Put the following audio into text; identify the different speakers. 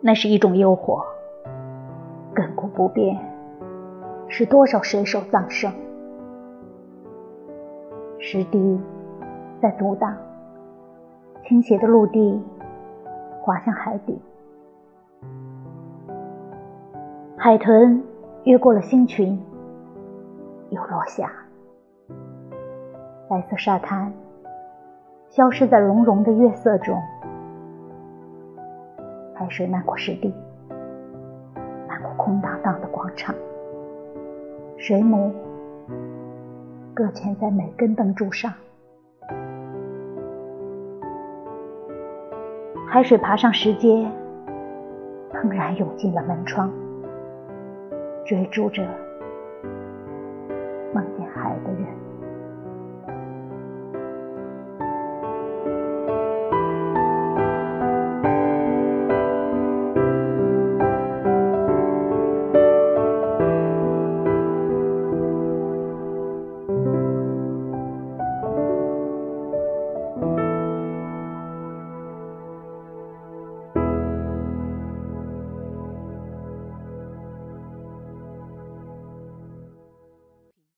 Speaker 1: 那是一种诱惑，亘古不变，使多少水手丧生。石堤在阻挡，倾斜的陆地滑向海底。海豚越过了星群，又落下。白色沙滩消失在融融的月色中。海水漫过石地，漫过空荡荡的广场。水母搁浅在每根灯柱上。海水爬上石阶，砰然涌进了门窗。追逐着梦见海的人。